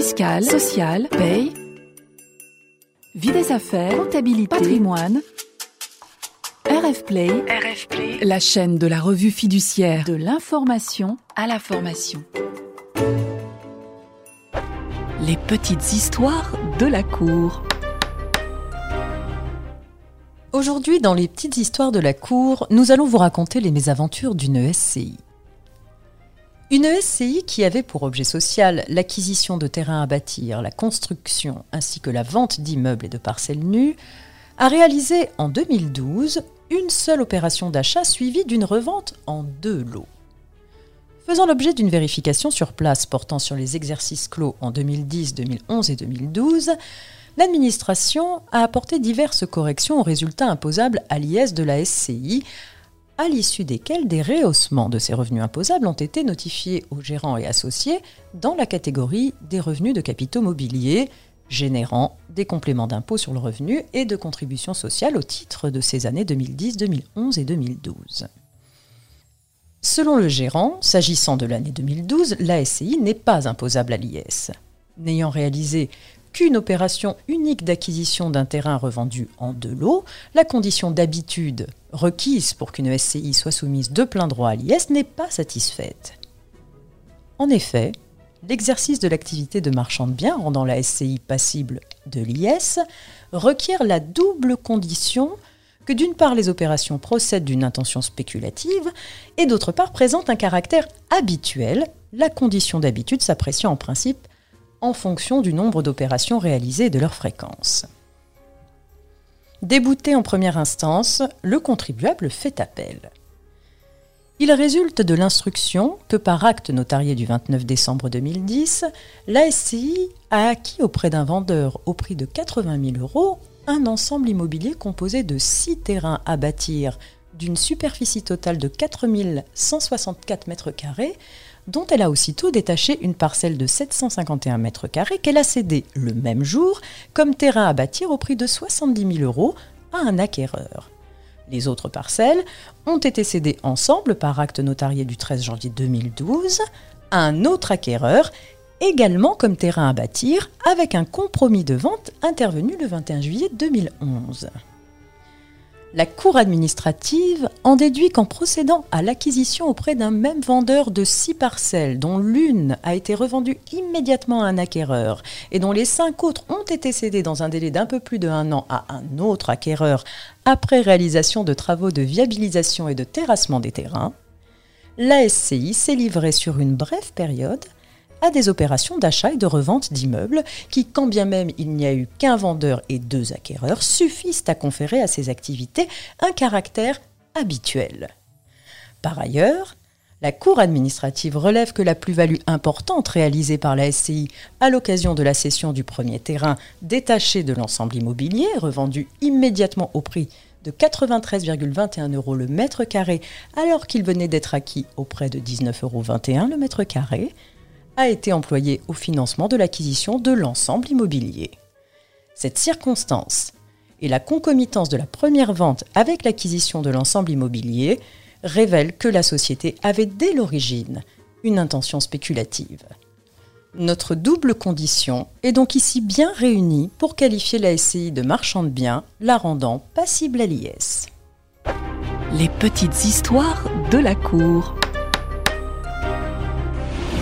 fiscale, sociale, paye, vie des affaires, comptabilité, patrimoine. RF Play, RF Play, la chaîne de la revue fiduciaire de l'information à la formation. Les petites histoires de la cour. Aujourd'hui, dans les petites histoires de la cour, nous allons vous raconter les mésaventures d'une SCI. Une SCI qui avait pour objet social l'acquisition de terrains à bâtir, la construction ainsi que la vente d'immeubles et de parcelles nues, a réalisé en 2012 une seule opération d'achat suivie d'une revente en deux lots. Faisant l'objet d'une vérification sur place portant sur les exercices clos en 2010, 2011 et 2012, l'administration a apporté diverses corrections aux résultats imposables à l'IS de la SCI, à l'issue desquelles des rehaussements de ces revenus imposables ont été notifiés aux gérants et associés dans la catégorie des revenus de capitaux mobiliers, générant des compléments d'impôt sur le revenu et de contributions sociales au titre de ces années 2010, 2011 et 2012. Selon le gérant, s'agissant de l'année 2012, la SCI n'est pas imposable à l'IS. N'ayant réalisé qu'une opération unique d'acquisition d'un terrain revendu en deux lots, la condition d'habitude requise pour qu'une SCI soit soumise de plein droit à l'IS n'est pas satisfaite. En effet, l'exercice de l'activité de marchand de biens rendant la SCI passible de l'IS requiert la double condition que d'une part les opérations procèdent d'une intention spéculative et d'autre part présentent un caractère habituel, la condition d'habitude s'appréciant en principe en fonction du nombre d'opérations réalisées et de leur fréquence. Débouté en première instance, le contribuable fait appel. Il résulte de l'instruction que par acte notarié du 29 décembre 2010, la SCI a acquis auprès d'un vendeur au prix de 80 000 euros un ensemble immobilier composé de six terrains à bâtir d'une superficie totale de 4 164 mètres carrés dont elle a aussitôt détaché une parcelle de 751 mètres carrés qu'elle a cédée le même jour comme terrain à bâtir au prix de 70 000 euros à un acquéreur. Les autres parcelles ont été cédées ensemble par acte notarié du 13 janvier 2012 à un autre acquéreur, également comme terrain à bâtir, avec un compromis de vente intervenu le 21 juillet 2011. La Cour administrative en déduit qu'en procédant à l'acquisition auprès d'un même vendeur de six parcelles, dont l'une a été revendue immédiatement à un acquéreur et dont les cinq autres ont été cédées dans un délai d'un peu plus de un an à un autre acquéreur après réalisation de travaux de viabilisation et de terrassement des terrains, la SCI s'est livrée sur une brève période à des opérations d'achat et de revente d'immeubles qui, quand bien même il n'y a eu qu'un vendeur et deux acquéreurs, suffisent à conférer à ces activités un caractère habituel. Par ailleurs, la Cour administrative relève que la plus-value importante réalisée par la SCI à l'occasion de la cession du premier terrain détaché de l'ensemble immobilier, revendu immédiatement au prix de 93,21 euros le mètre carré alors qu'il venait d'être acquis auprès de 19,21 euros le mètre carré, a été employé au financement de l'acquisition de l'ensemble immobilier. Cette circonstance et la concomitance de la première vente avec l'acquisition de l'ensemble immobilier révèlent que la société avait dès l'origine une intention spéculative. Notre double condition est donc ici bien réunie pour qualifier la SCI de marchand de biens, la rendant passible à l'IS. Les petites histoires de la cour.